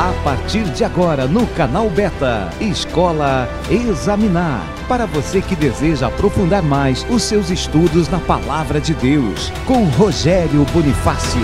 A partir de agora no canal Beta, Escola Examinar. Para você que deseja aprofundar mais os seus estudos na palavra de Deus, com Rogério Bonifácio.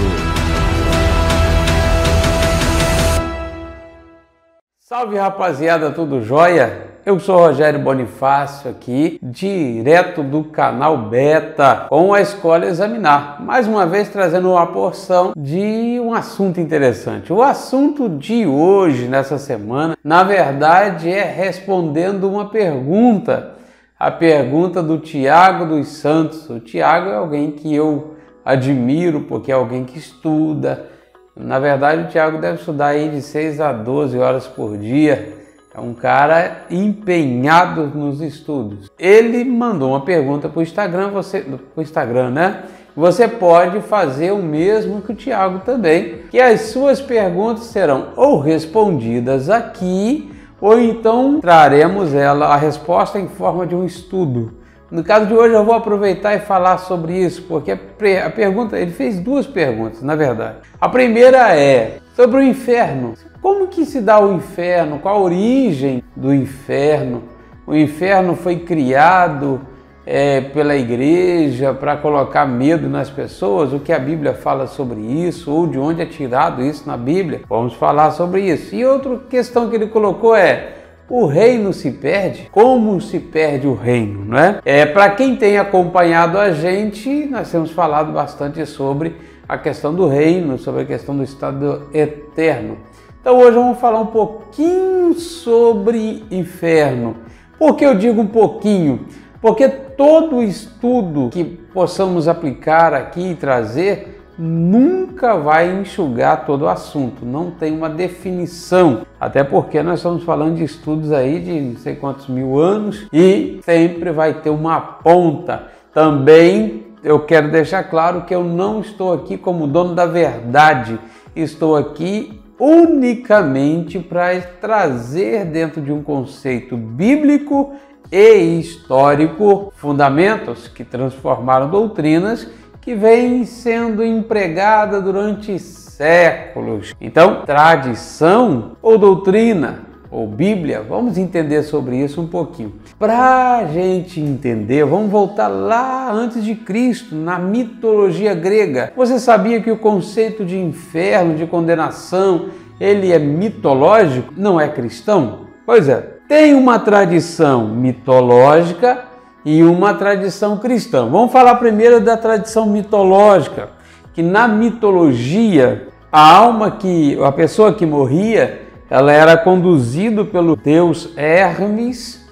Salve rapaziada, tudo jóia? Eu sou Rogério Bonifácio aqui, direto do canal Beta, com a Escola Examinar. Mais uma vez trazendo uma porção de um assunto interessante. O assunto de hoje, nessa semana, na verdade é respondendo uma pergunta. A pergunta do Tiago dos Santos. O Tiago é alguém que eu admiro porque é alguém que estuda. Na verdade, o Tiago deve estudar aí de 6 a 12 horas por dia é um cara empenhado nos estudos. Ele mandou uma pergunta para o Instagram, você, pro Instagram, né? Você pode fazer o mesmo que o Tiago também, que as suas perguntas serão ou respondidas aqui, ou então traremos ela a resposta em forma de um estudo. No caso de hoje eu vou aproveitar e falar sobre isso, porque a pergunta, ele fez duas perguntas, na verdade. A primeira é sobre o inferno. Como que se dá o inferno? Qual a origem do inferno? O inferno foi criado é, pela igreja para colocar medo nas pessoas? O que a Bíblia fala sobre isso? Ou de onde é tirado isso na Bíblia? Vamos falar sobre isso. E outra questão que ele colocou é: o reino se perde? Como se perde o reino, não é? É para quem tem acompanhado a gente, nós temos falado bastante sobre a questão do reino, sobre a questão do estado eterno. Então hoje vamos falar um pouquinho sobre inferno. Por que eu digo um pouquinho? Porque todo estudo que possamos aplicar aqui e trazer nunca vai enxugar todo o assunto, não tem uma definição. Até porque nós estamos falando de estudos aí de não sei quantos mil anos e sempre vai ter uma ponta. Também eu quero deixar claro que eu não estou aqui como dono da verdade, estou aqui unicamente para trazer dentro de um conceito bíblico e histórico fundamentos que transformaram doutrinas que vêm sendo empregada durante séculos. Então, tradição ou doutrina ou Bíblia, vamos entender sobre isso um pouquinho. Para a gente entender, vamos voltar lá antes de Cristo, na mitologia grega. Você sabia que o conceito de inferno, de condenação, ele é mitológico, não é cristão? Pois é, tem uma tradição mitológica e uma tradição cristã. Vamos falar primeiro da tradição mitológica, que na mitologia a alma que a pessoa que morria ela era conduzida pelo deus Hermes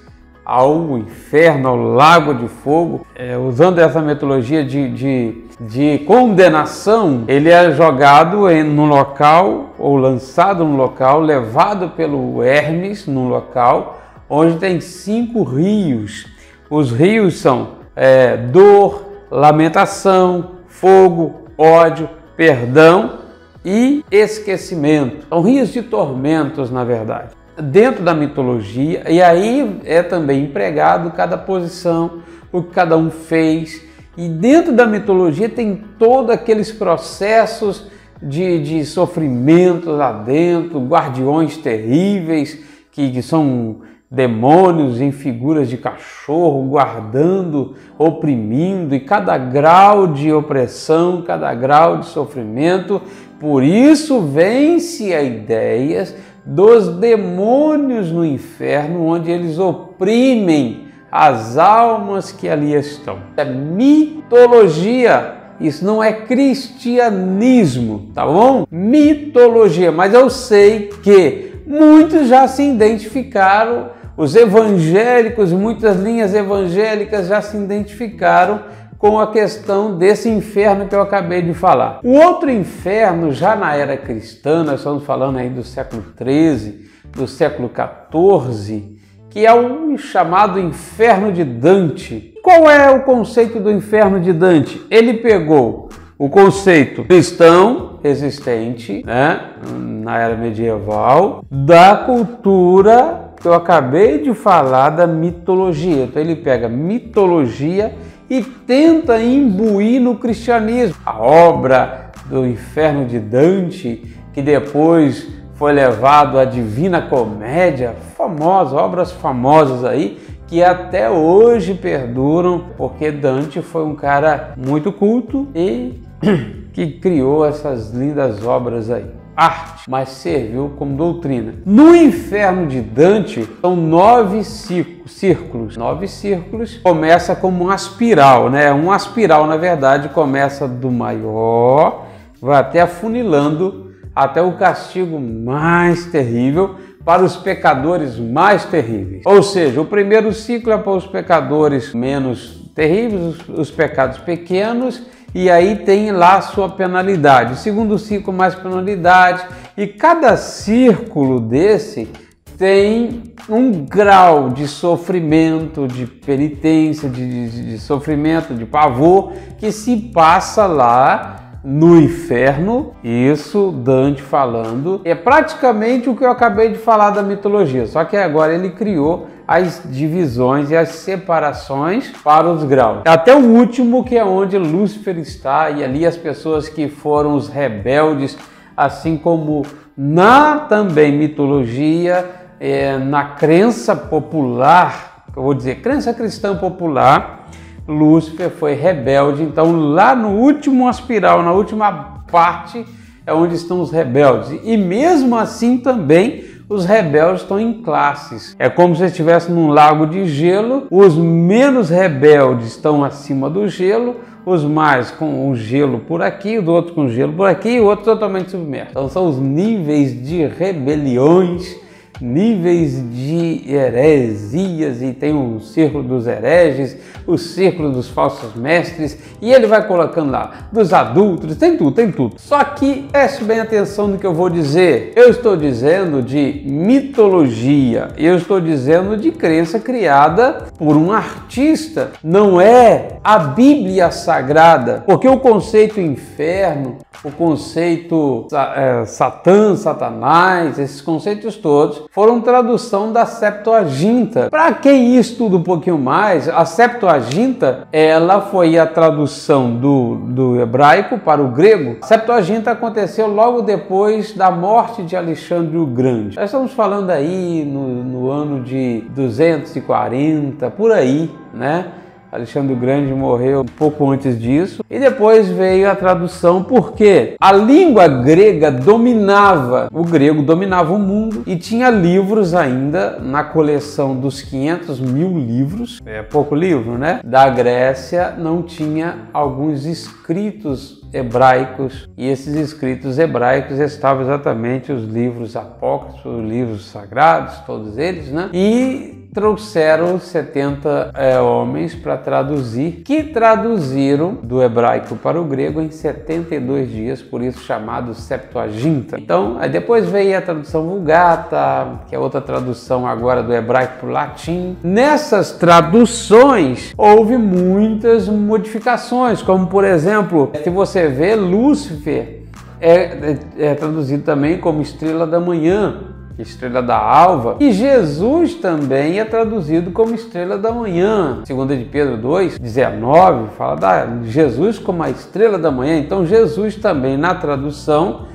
ao inferno, ao lago de fogo. É, usando essa metodologia de, de, de, condenação, ele é jogado em, local ou lançado no local, levado pelo Hermes no local, onde tem cinco rios. Os rios são é, dor, lamentação, fogo, ódio, perdão e esquecimento. São rios de tormentos, na verdade. Dentro da mitologia, e aí é também empregado cada posição, o que cada um fez. E dentro da mitologia tem todos aqueles processos de, de sofrimento lá dentro, guardiões terríveis que, que são demônios em figuras de cachorro guardando, oprimindo, e cada grau de opressão, cada grau de sofrimento por isso vence a ideias dos demônios no inferno, onde eles oprimem as almas que ali estão. É mitologia. Isso não é cristianismo, tá bom? Mitologia, mas eu sei que muitos já se identificaram, os evangélicos, muitas linhas evangélicas já se identificaram com a questão desse inferno que eu acabei de falar. O outro inferno, já na era cristã, nós estamos falando aí do século 13, do século 14, que é o chamado inferno de Dante. Qual é o conceito do inferno de Dante? Ele pegou o conceito cristão existente né, na era medieval, da cultura que eu acabei de falar da mitologia. Então ele pega mitologia e tenta imbuir no cristianismo. A obra do Inferno de Dante, que depois foi levado à Divina Comédia, famosa, obras famosas aí, que até hoje perduram, porque Dante foi um cara muito culto e que criou essas lindas obras aí arte, mas serviu como doutrina. No inferno de Dante são nove círculos. Nove círculos começa como uma espiral, né? Uma espiral, na verdade, começa do maior, vai até afunilando até o castigo mais terrível para os pecadores mais terríveis. Ou seja, o primeiro ciclo é para os pecadores menos terríveis, os pecados pequenos e aí tem lá a sua penalidade. O segundo ciclo, mais penalidade, e cada círculo desse tem um grau de sofrimento, de penitência, de, de, de sofrimento, de pavor que se passa lá no inferno, isso Dante falando, é praticamente o que eu acabei de falar da mitologia, só que agora ele criou as divisões e as separações para os graus. Até o último, que é onde Lúcifer está, e ali as pessoas que foram os rebeldes, assim como na também mitologia, é, na crença popular, eu vou dizer, crença cristã popular, Lúcifer foi rebelde. Então, lá no último aspiral, na última parte, é onde estão os rebeldes. E mesmo assim também os rebeldes estão em classes. É como se estivesse num lago de gelo, os menos rebeldes estão acima do gelo, os mais com o gelo por aqui, o outro com gelo por aqui o outro totalmente submerso. Então são os níveis de rebeliões níveis de heresias e tem o círculo dos hereges, o círculo dos falsos mestres e ele vai colocando lá dos adultos, tem tudo, tem tudo. Só que preste bem atenção no que eu vou dizer. Eu estou dizendo de mitologia, eu estou dizendo de crença criada por um artista, não é a Bíblia Sagrada, porque o conceito inferno, o conceito é, Satã, Satanás, esses conceitos todos foram tradução da Septuaginta. Para quem estuda um pouquinho mais, a Septuaginta ela foi a tradução do, do hebraico para o grego. A Septuaginta aconteceu logo depois da morte de Alexandre o Grande. Nós estamos falando aí no, no ano de 240, por aí, né? Alexandre o Grande morreu um pouco antes disso. E depois veio a tradução, porque a língua grega dominava, o grego dominava o mundo e tinha livros ainda na coleção dos 500 mil livros, é pouco livro, né? Da Grécia não tinha alguns escritos hebraicos e esses escritos hebraicos estavam exatamente os livros apócrifos, os livros sagrados, todos eles, né? E trouxeram 70 é, homens para traduzir, que traduziram do hebraico para o grego em 72 dias, por isso chamado Septuaginta. Então, aí depois veio a tradução Vulgata, que é outra tradução agora do hebraico para o latim. Nessas traduções houve muitas modificações, como por exemplo, se você vê Lúcifer é, é, é traduzido também como estrela da manhã, estrela da alva, e Jesus também é traduzido como estrela da manhã. Segunda de Pedro 2, 19, fala da Jesus como a estrela da manhã. Então Jesus também na tradução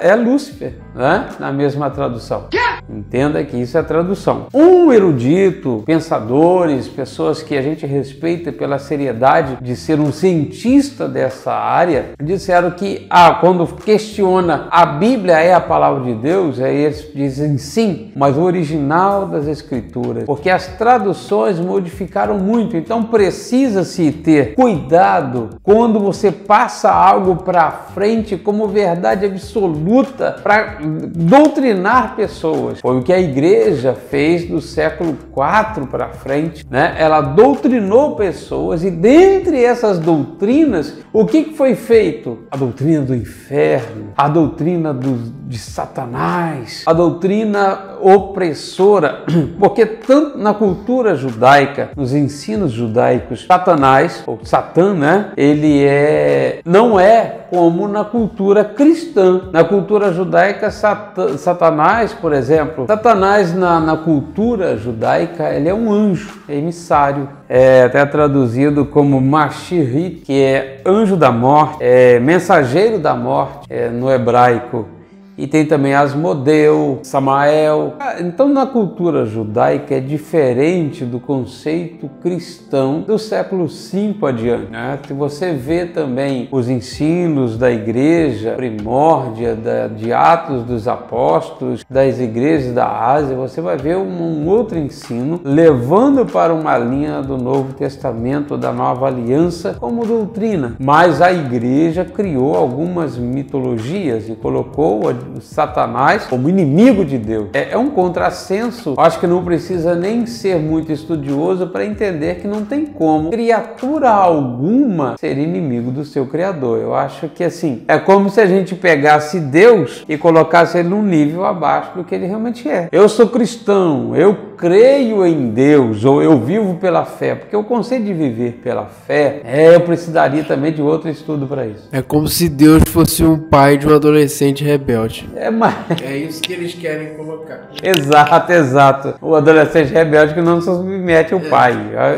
é Lúcifer, né? na mesma tradução. Entenda que isso é tradução. Um erudito, pensadores, pessoas que a gente respeita pela seriedade de ser um cientista dessa área, disseram que ah, quando questiona a Bíblia é a palavra de Deus, aí eles dizem sim, mas o original das escrituras, porque as traduções modificaram muito, então precisa-se ter cuidado quando você passa algo para frente como verdade absoluta para doutrinar pessoas. Foi o que a igreja fez do século IV para frente, né? Ela doutrinou pessoas e dentre essas doutrinas, o que foi feito? A doutrina do inferno, a doutrina do, de Satanás, a doutrina opressora, porque tanto na cultura judaica, nos ensinos judaicos, Satanás ou Satã, né? Ele é não é como na cultura cristã. Na cultura judaica, Satanás, por exemplo, Satanás na, na cultura judaica, ele é um anjo, é emissário, é até traduzido como Mashirit, que é anjo da morte, é mensageiro da morte é, no hebraico. E tem também Asmodeu, Samael. Ah, então, na cultura judaica é diferente do conceito cristão do século V adiante. Né? Você vê também os ensinos da igreja primórdia, da, de Atos dos Apóstolos, das igrejas da Ásia, você vai ver um, um outro ensino levando para uma linha do Novo Testamento, da Nova Aliança, como doutrina. Mas a igreja criou algumas mitologias e colocou Satanás como inimigo de Deus. É, é um contrassenso. Acho que não precisa nem ser muito estudioso para entender que não tem como criatura alguma ser inimigo do seu Criador. Eu acho que assim, é como se a gente pegasse Deus e colocasse ele num nível abaixo do que ele realmente é. Eu sou cristão, eu creio em Deus ou eu vivo pela fé, porque o conceito de viver pela fé, é, eu precisaria também de outro estudo para isso. É como se Deus fosse um pai de um adolescente rebelde. É, mas... é isso que eles querem colocar. Exato, exato. O adolescente rebelde que não se submete ao é, pai.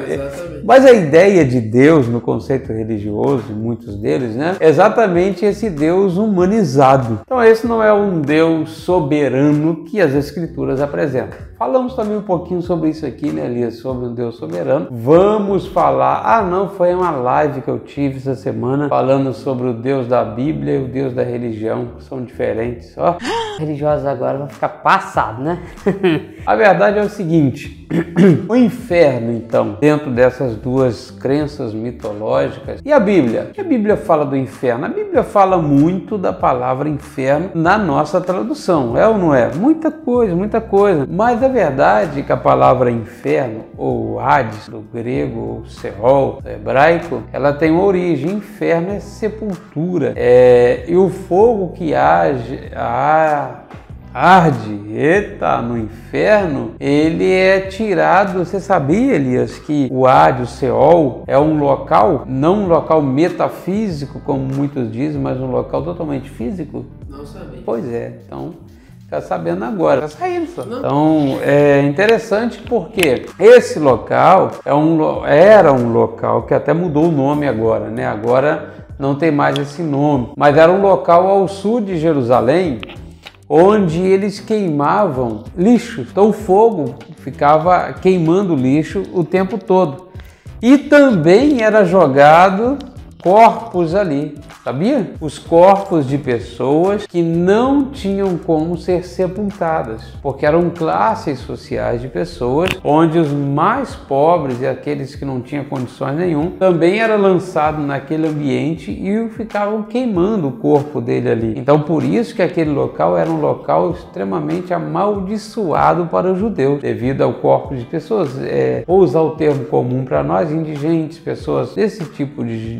Exatamente. Mas a ideia de Deus no conceito religioso, muitos deles, né? É exatamente esse Deus humanizado. Então esse não é um Deus soberano que as escrituras apresentam. Falamos também um pouquinho sobre isso aqui, né, Elias? Sobre um Deus soberano. Vamos falar. Ah, não, foi uma live que eu tive essa semana falando sobre o Deus da Bíblia e o Deus da religião, que são diferentes. Ó. Religiosos agora vão ficar passados, né? A verdade é o seguinte: o inferno, então, dentro dessas duas crenças mitológicas, e a Bíblia? O que a Bíblia fala do inferno? A Bíblia fala muito da palavra inferno na nossa tradução, é ou não é? Muita coisa, muita coisa. Mas a verdade que a palavra inferno, ou Hades, do grego, ou Seol, do hebraico, ela tem uma origem. Inferno é sepultura. É, e o fogo que age, a, arde, eita, no inferno, ele é tirado. Você sabia, Elias, que o Hades, o Seol, é um local, não um local metafísico, como muitos dizem, mas um local totalmente físico? Não sabia. Pois é, então Está sabendo agora, está saindo só. Então é interessante porque esse local é um, era um local que até mudou o nome agora, né? Agora não tem mais esse nome, mas era um local ao sul de Jerusalém onde eles queimavam lixo. Então o fogo ficava queimando lixo o tempo todo. E também era jogado corpos ali, sabia? Os corpos de pessoas que não tinham como ser sepultadas, porque eram classes sociais de pessoas onde os mais pobres e aqueles que não tinham condições nenhum também era lançado naquele ambiente e ficavam queimando o corpo dele ali. Então por isso que aquele local era um local extremamente amaldiçoado para os judeus, devido ao corpo de pessoas, é, ou usar o termo comum para nós, indigentes, pessoas desse tipo de,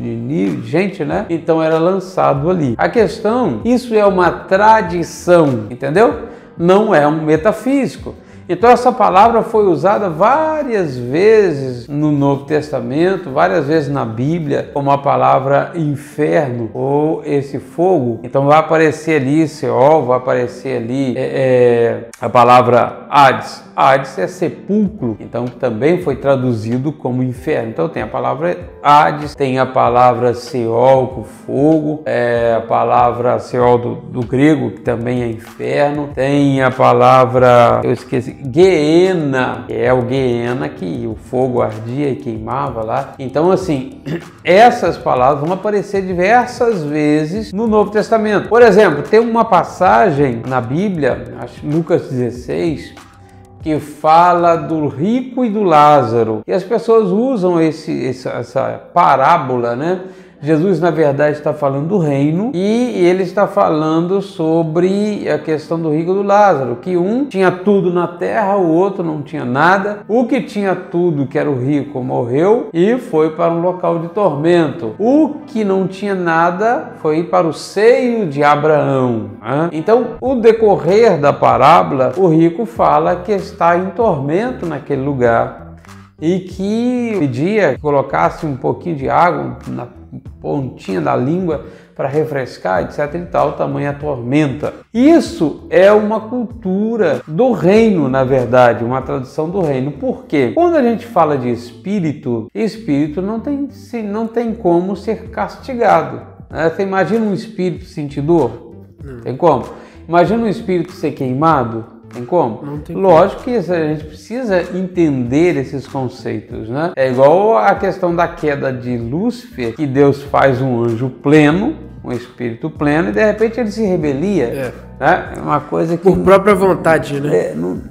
gente, né? Então era lançado ali. A questão, isso é uma tradição, entendeu? Não é um metafísico. Então essa palavra foi usada várias vezes no Novo Testamento, várias vezes na Bíblia, como a palavra inferno ou esse fogo. Então vai aparecer ali Seol, vai aparecer ali é, é, a palavra Hades. Hades é sepulcro, então também foi traduzido como inferno. Então tem a palavra Hades, tem a palavra Seol, com fogo, é a palavra Seol do, do grego, que também é inferno, tem a palavra, eu esqueci, Geena, que é o Geena que o fogo ardia e queimava lá. Então, assim, essas palavras vão aparecer diversas vezes no Novo Testamento. Por exemplo, tem uma passagem na Bíblia, acho Lucas 16, que fala do rico e do Lázaro. E as pessoas usam esse, essa parábola, né? Jesus, na verdade, está falando do reino e ele está falando sobre a questão do rico e do Lázaro, que um tinha tudo na terra, o outro não tinha nada. O que tinha tudo, que era o rico, morreu e foi para um local de tormento. O que não tinha nada foi para o seio de Abraão. Então, o decorrer da parábola, o rico fala que está em tormento naquele lugar e que pedia que colocasse um pouquinho de água na pontinha da língua para refrescar, etc e tal, tamanha tormenta. Isso é uma cultura do reino, na verdade, uma tradução do reino. Por quê? Quando a gente fala de espírito, espírito não tem, não tem como ser castigado. Né? Você imagina um espírito sentir dor? Tem como? Imagina um espírito ser queimado. Tem como? Não tem Lógico que a gente precisa entender esses conceitos, né? É igual a questão da queda de Lúcifer, que Deus faz um anjo pleno, um espírito pleno, e de repente ele se rebelia. É. Né? É uma coisa que. Por própria vontade, né? É, não-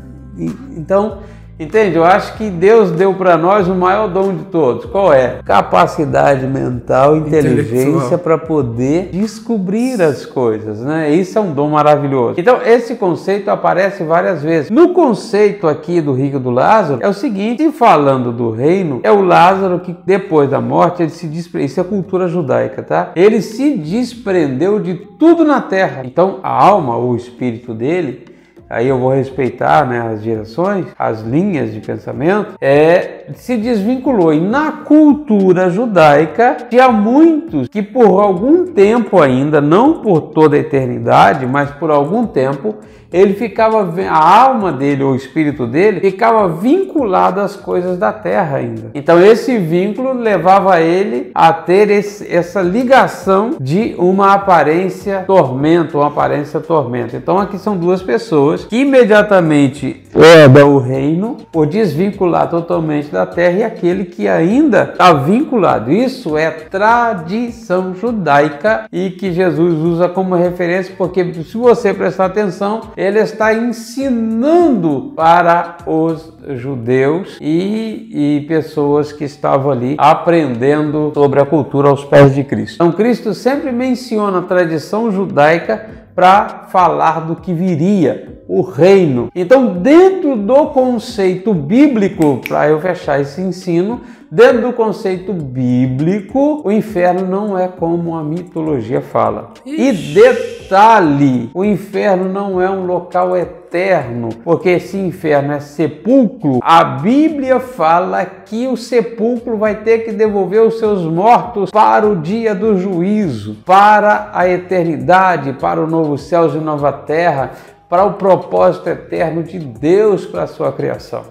então, entende? Eu acho que Deus deu para nós o maior dom de todos. Qual é? Capacidade mental, inteligência para poder descobrir as coisas, né? Isso é um dom maravilhoso. Então, esse conceito aparece várias vezes. No conceito aqui do rico do Lázaro, é o seguinte: se falando do reino, é o Lázaro que depois da morte ele se desprendeu. Isso é cultura judaica, tá? Ele se desprendeu de tudo na terra. Então, a alma, o espírito dele, aí eu vou respeitar né, as direções, as linhas de pensamento, é, se desvinculou. E na cultura judaica, tinha muitos que por algum tempo ainda, não por toda a eternidade, mas por algum tempo, ele ficava, a alma dele, ou o espírito dele, ficava vinculado às coisas da terra ainda. Então esse vínculo levava ele a ter esse- essa ligação de uma aparência tormento, uma aparência tormento. Então aqui são duas pessoas que imediatamente herdam o reino por desvincular totalmente da terra e aquele que ainda está vinculado. Isso é tradição judaica e que Jesus usa como referência porque se você prestar atenção, ele está ensinando para os judeus e, e pessoas que estavam ali aprendendo sobre a cultura aos pés de Cristo. Então Cristo sempre menciona a tradição judaica para falar do que viria, o reino. Então, dentro do conceito bíblico, para eu fechar esse ensino, dentro do conceito bíblico, o inferno não é como a mitologia fala. E detalhe, o inferno não é um local eterno, porque esse inferno é sepulcro. A Bíblia fala que o sepulcro vai ter que devolver os seus mortos para o dia do juízo, para a eternidade, para o novo céu e nova terra, para o propósito eterno de Deus para a sua criação.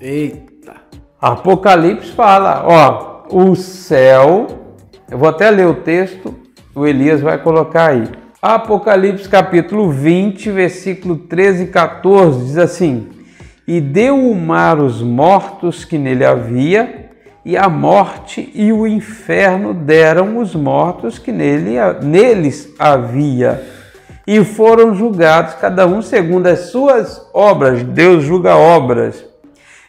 Eita. Apocalipse fala, ó, o céu, eu vou até ler o texto, o Elias vai colocar aí. Apocalipse capítulo 20, versículo 13 e 14 diz assim: E deu o mar os mortos que nele havia, e a morte e o inferno deram os mortos que nele, neles havia e foram julgados, cada um segundo as suas obras. Deus julga obras.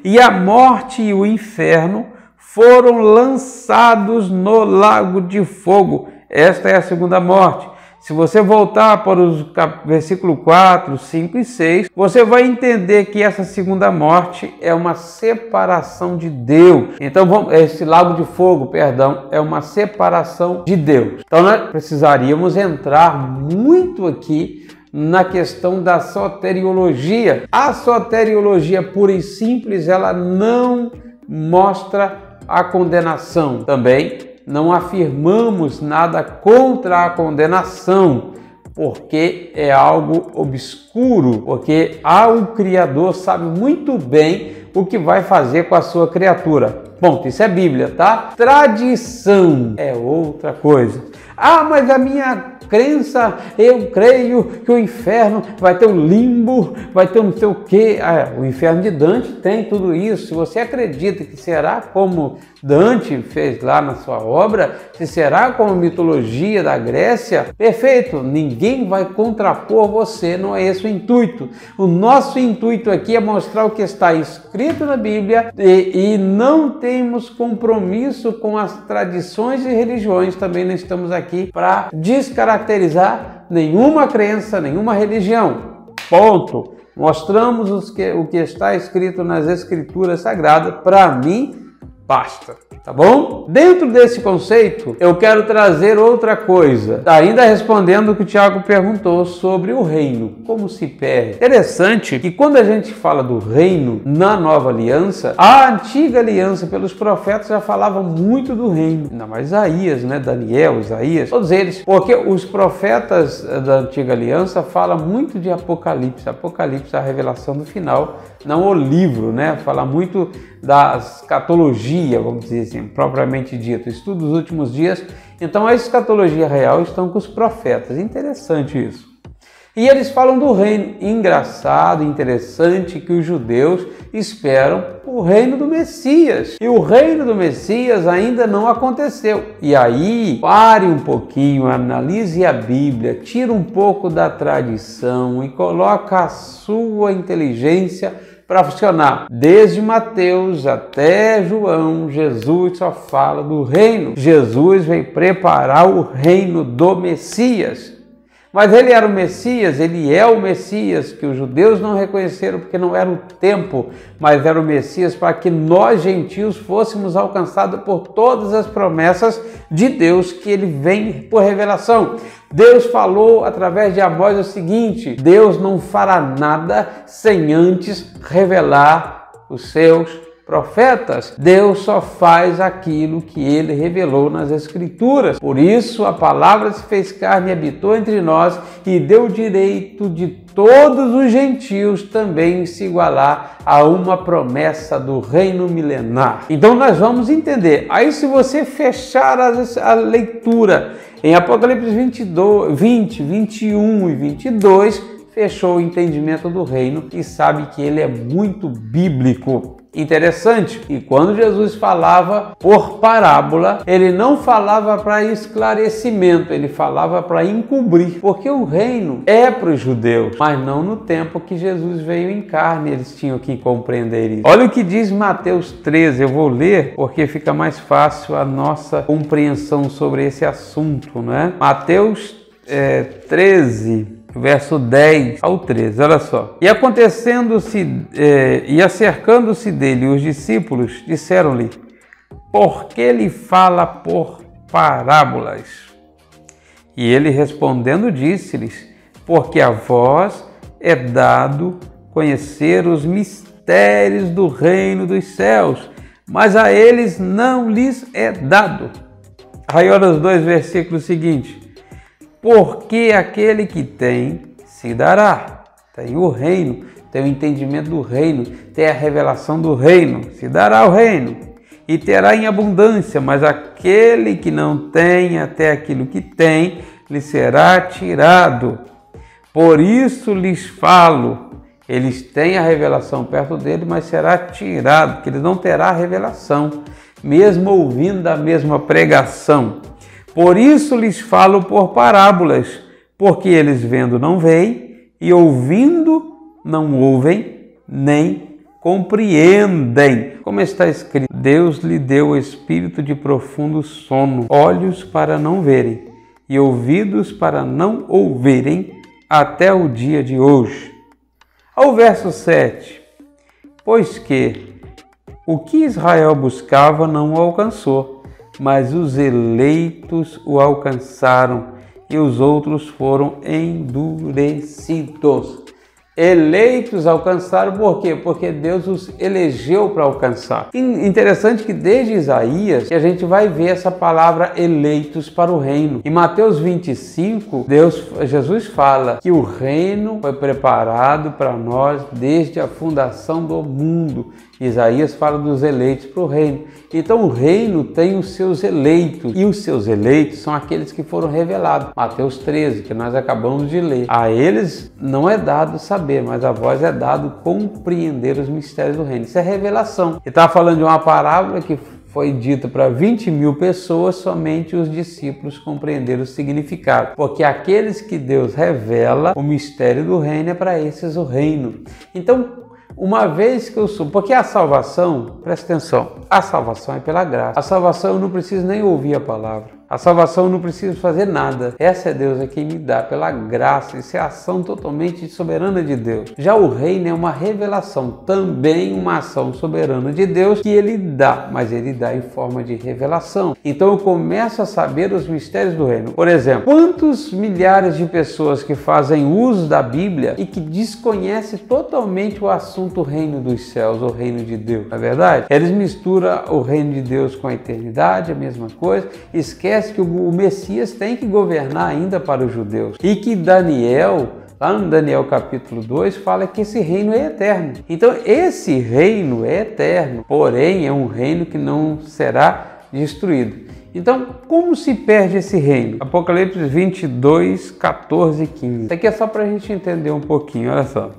E a morte e o inferno foram lançados no lago de fogo. Esta é a segunda morte. Se você voltar para os versículo 4, 5 e 6, você vai entender que essa segunda morte é uma separação de Deus. Então, esse lago de fogo, perdão, é uma separação de Deus. Então, nós precisaríamos entrar muito aqui na questão da soteriologia. A soteriologia pura e simples, ela não mostra a condenação. Também não afirmamos nada contra a condenação, porque é algo obscuro, porque ah, o Criador sabe muito bem o que vai fazer com a sua criatura. Bom, isso é Bíblia, tá? Tradição é outra coisa. Ah, mas a minha crença, eu creio que o inferno vai ter um limbo, vai ter não sei o quê. Ah, o inferno de Dante tem tudo isso. Se você acredita que será como Dante fez lá na sua obra, se será como a mitologia da Grécia, perfeito, ninguém vai contrapor você, não é esse o intuito. O nosso intuito aqui é mostrar o que está escrito na Bíblia e, e não temos compromisso com as tradições e religiões, também não estamos aqui para descaracterizar nenhuma crença, nenhuma religião. Ponto. Mostramos os que- o que está escrito nas Escrituras Sagradas. Para mim, basta. Tá bom? Dentro desse conceito, eu quero trazer outra coisa. Ainda respondendo o que o Tiago perguntou sobre o reino, como se perde. Interessante que quando a gente fala do reino na nova aliança, a antiga aliança pelos profetas já falava muito do reino. Ainda mais Isaías, né? Daniel, Isaías, todos eles. Porque os profetas eh, da antiga aliança falam muito de Apocalipse. Apocalipse a revelação do final, não o livro, né? Fala muito da escatologia, vamos dizer assim, propriamente dito, estudo dos últimos dias. Então a escatologia real estão com os profetas. Interessante isso. E eles falam do reino engraçado, interessante, que os judeus esperam o reino do Messias. E o reino do Messias ainda não aconteceu. E aí, pare um pouquinho, analise a Bíblia, tira um pouco da tradição e coloca a sua inteligência para funcionar. Desde Mateus até João, Jesus só fala do reino. Jesus veio preparar o reino do Messias. Mas ele era o Messias, ele é o Messias, que os judeus não reconheceram porque não era o tempo, mas era o Messias para que nós gentios fôssemos alcançados por todas as promessas de Deus que ele vem por revelação. Deus falou através de Amós o seguinte: Deus não fará nada sem antes revelar os seus profetas, Deus só faz aquilo que ele revelou nas Escrituras. Por isso, a palavra se fez carne e habitou entre nós e deu direito de todos os gentios também se igualar a uma promessa do reino milenar. Então, nós vamos entender. Aí, se você fechar a, leitura em Apocalipse 22, 20, 21 e 22, fechou o entendimento do reino e sabe que ele é muito bíblico. Interessante, e quando Jesus falava por parábola, ele não falava para esclarecimento, ele falava para encobrir, porque o reino é para os judeus, mas não no tempo que Jesus veio em carne, eles tinham que compreender isso. Olha o que diz Mateus 13, eu vou ler porque fica mais fácil a nossa compreensão sobre esse assunto, não é? Mateus é, 13, verso 10 ao 13, olha só. E acontecendo-se, é, e acercando-se dele os discípulos, disseram-lhe, por que ele fala por parábolas? E ele respondendo disse-lhes, porque a vós é dado conhecer os mistérios do reino dos céus, mas a eles não lhes é dado. Aí olha os dois versículos seguintes porque aquele que tem se dará. Tem o reino, tem o entendimento do reino, tem a revelação do reino, se dará o reino e terá em abundância, mas aquele que não tem até aquilo que tem, lhe será tirado. Por isso lhes falo, eles têm a revelação perto dele, mas será tirado, porque ele não terá a revelação, mesmo ouvindo a mesma pregação. Por isso lhes falo por parábolas, porque eles vendo não veem, e ouvindo não ouvem, nem compreendem. Como está escrito: Deus lhe deu o espírito de profundo sono, olhos para não verem e ouvidos para não ouvirem até o dia de hoje. Ao verso 7: Pois que o que Israel buscava não o alcançou mas os eleitos o alcançaram e os outros foram endurecidos eleitos alcançaram, por quê? Porque Deus os elegeu para alcançar. Interessante que desde Isaías a gente vai ver essa palavra eleitos para o reino. Em Mateus 25, Deus, Jesus fala que o reino foi preparado para nós desde a fundação do mundo. Isaías fala dos eleitos para o reino. Então o reino tem os seus eleitos e os seus eleitos são aqueles que foram revelados. Mateus 13, que nós acabamos de ler. A eles não é dado saber mas a voz é dado compreender os mistérios do reino. Isso é revelação. Ele está falando de uma parábola que foi dita para 20 mil pessoas, somente os discípulos compreenderam o significado. Porque aqueles que Deus revela o mistério do reino é para esses o reino. Então, uma vez que eu sou, porque a salvação, presta atenção, a salvação é pela graça. A salvação eu não preciso nem ouvir a palavra. A salvação não preciso fazer nada. Essa é Deus é quem me dá pela graça. Isso é ação totalmente soberana de Deus. Já o reino é uma revelação, também uma ação soberana de Deus que ele dá, mas ele dá em forma de revelação. Então eu começo a saber os mistérios do reino. Por exemplo, quantos milhares de pessoas que fazem uso da Bíblia e que desconhecem totalmente o assunto reino dos céus, o reino de Deus, não é verdade? Eles misturam o reino de Deus com a eternidade, a mesma coisa, esquecem esquece que o Messias tem que governar ainda para os judeus e que Daniel lá no Daniel capítulo 2, fala que esse reino é eterno. Então, esse reino é eterno, porém, é um reino que não será destruído. Então, como se perde esse reino? Apocalipse 22, 14 e 15. Isso aqui é só para a gente entender um pouquinho, olha só.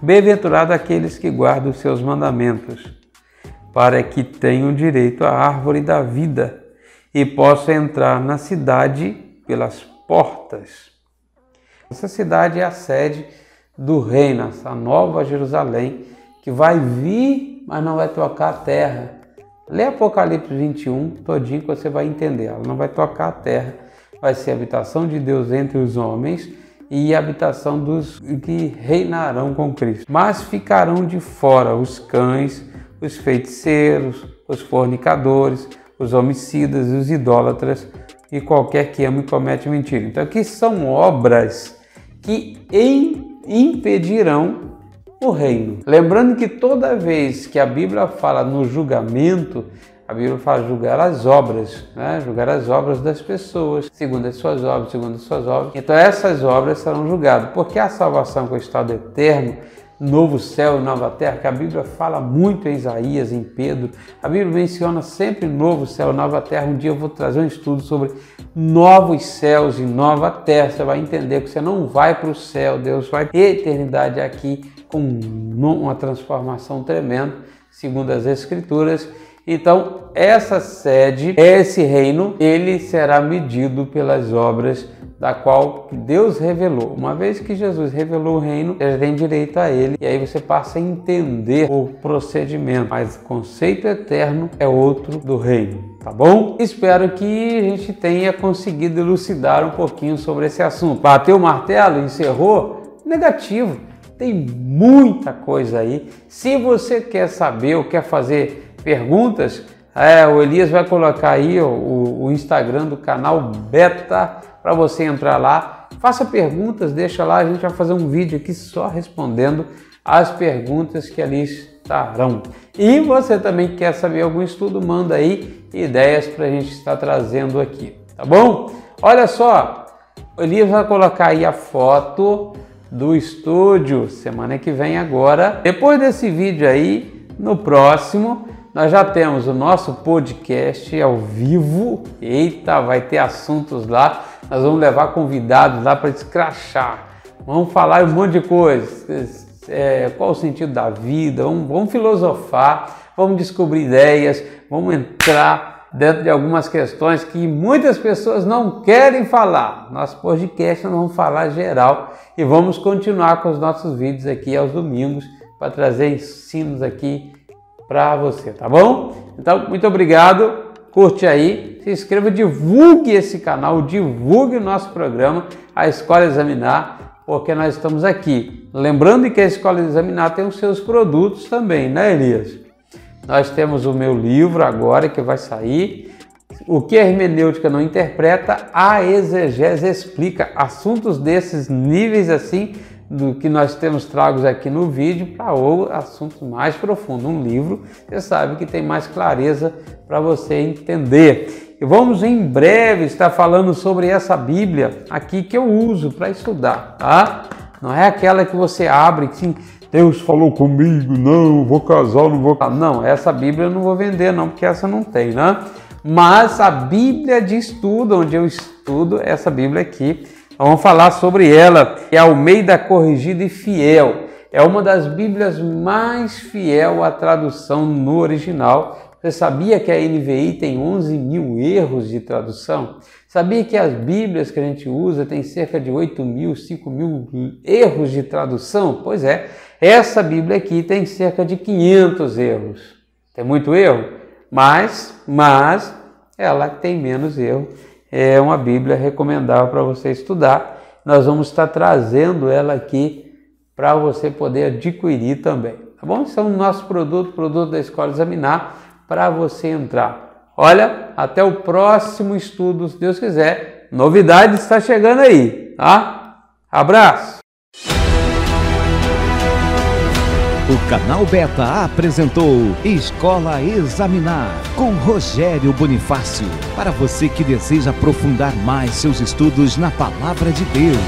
Bem-aventurado aqueles que guardam os seus mandamentos, para que tenham direito à árvore da vida e possam entrar na cidade pelas portas. Essa cidade é a sede do reino, essa nova Jerusalém, que vai vir, mas não vai tocar a terra. Lê Apocalipse 21 todinho que você vai entender. Ela não vai tocar a terra, vai ser habitação de Deus entre os homens e a habitação dos que reinarão com Cristo. Mas ficarão de fora os cães, os feiticeiros, os fornicadores, os homicidas, os idólatras e qualquer que ama e comete mentira. Então aqui são obras que impedirão o reino. Lembrando que toda vez que a Bíblia fala no julgamento, a Bíblia fala julgar as obras, né? julgar as obras das pessoas, segundo as suas obras, segundo as suas obras. Então essas obras serão julgadas, porque a salvação com o estado eterno novo céu e nova terra, que a Bíblia fala muito em Isaías, em Pedro. A Bíblia menciona sempre novo céu nova terra. Um dia eu vou trazer um estudo sobre novos céus e nova terra. Você vai entender que você não vai para o céu, Deus vai ter eternidade aqui com uma transformação tremenda, segundo as Escrituras. Então, essa sede, esse reino, ele será medido pelas obras da qual Deus revelou. Uma vez que Jesus revelou o reino, você tem direito a ele, e aí você passa a entender o procedimento. Mas o conceito eterno é outro do reino, tá bom? Espero que a gente tenha conseguido elucidar um pouquinho sobre esse assunto. Bateu o martelo, encerrou? Negativo. Tem muita coisa aí. Se você quer saber ou quer fazer perguntas, é, o Elias vai colocar aí o, o Instagram do canal Beta para você entrar lá. Faça perguntas, deixa lá, a gente vai fazer um vídeo aqui só respondendo as perguntas que ali estarão. E você também quer saber algum estudo, manda aí ideias para a gente estar trazendo aqui, tá bom? Olha só, o Elias vai colocar aí a foto do estúdio semana que vem agora. Depois desse vídeo aí, no próximo, nós já temos o nosso podcast ao vivo. Eita, vai ter assuntos lá. Nós vamos levar convidados lá para descrachar. Vamos falar um monte de coisas. É, qual o sentido da vida? Vamos, vamos filosofar, vamos descobrir ideias, vamos entrar dentro de algumas questões que muitas pessoas não querem falar. Nosso podcast nós vamos falar geral e vamos continuar com os nossos vídeos aqui aos domingos para trazer ensinos aqui para você, tá bom? Então, muito obrigado. Curte aí, se inscreva, divulgue esse canal, divulgue o nosso programa, a Escola Examinar, porque nós estamos aqui. Lembrando que a Escola Examinar tem os seus produtos também, né, Elias? Nós temos o meu livro agora que vai sair. O que a hermenêutica não interpreta, a exegese explica. Assuntos desses níveis assim do que nós temos tragos aqui no vídeo para o assunto mais profundo. Um livro, você sabe que tem mais clareza para você entender. E vamos em breve estar falando sobre essa Bíblia aqui que eu uso para estudar, tá? Não é aquela que você abre que Deus falou comigo, não, vou casar, não vou casar. Não, essa Bíblia eu não vou vender não, porque essa não tem, né? Mas a Bíblia de estudo, onde eu estudo essa Bíblia aqui, Vamos falar sobre ela, é Almeida Corrigida e Fiel. É uma das Bíblias mais fiel à tradução no original. Você sabia que a NVI tem 11 mil erros de tradução? Sabia que as Bíblias que a gente usa tem cerca de 8 mil, 5 mil erros de tradução? Pois é, essa Bíblia aqui tem cerca de 500 erros. Tem muito erro? Mas, mas ela tem menos erro é uma Bíblia recomendável para você estudar. Nós vamos estar trazendo ela aqui para você poder adquirir também, tá bom? Esse é o nosso produto, produto da Escola Examinar, para você entrar. Olha, até o próximo estudo, se Deus quiser. Novidade está chegando aí, tá? Abraço! O canal Beta apresentou Escola Examinar com Rogério Bonifácio. Para você que deseja aprofundar mais seus estudos na Palavra de Deus.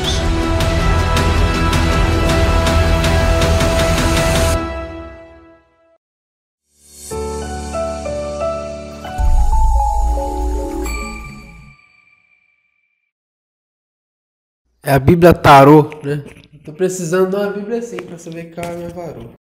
É a Bíblia Tarô, né? Tô precisando de uma Bíblia assim pra saber qual é a minha varô.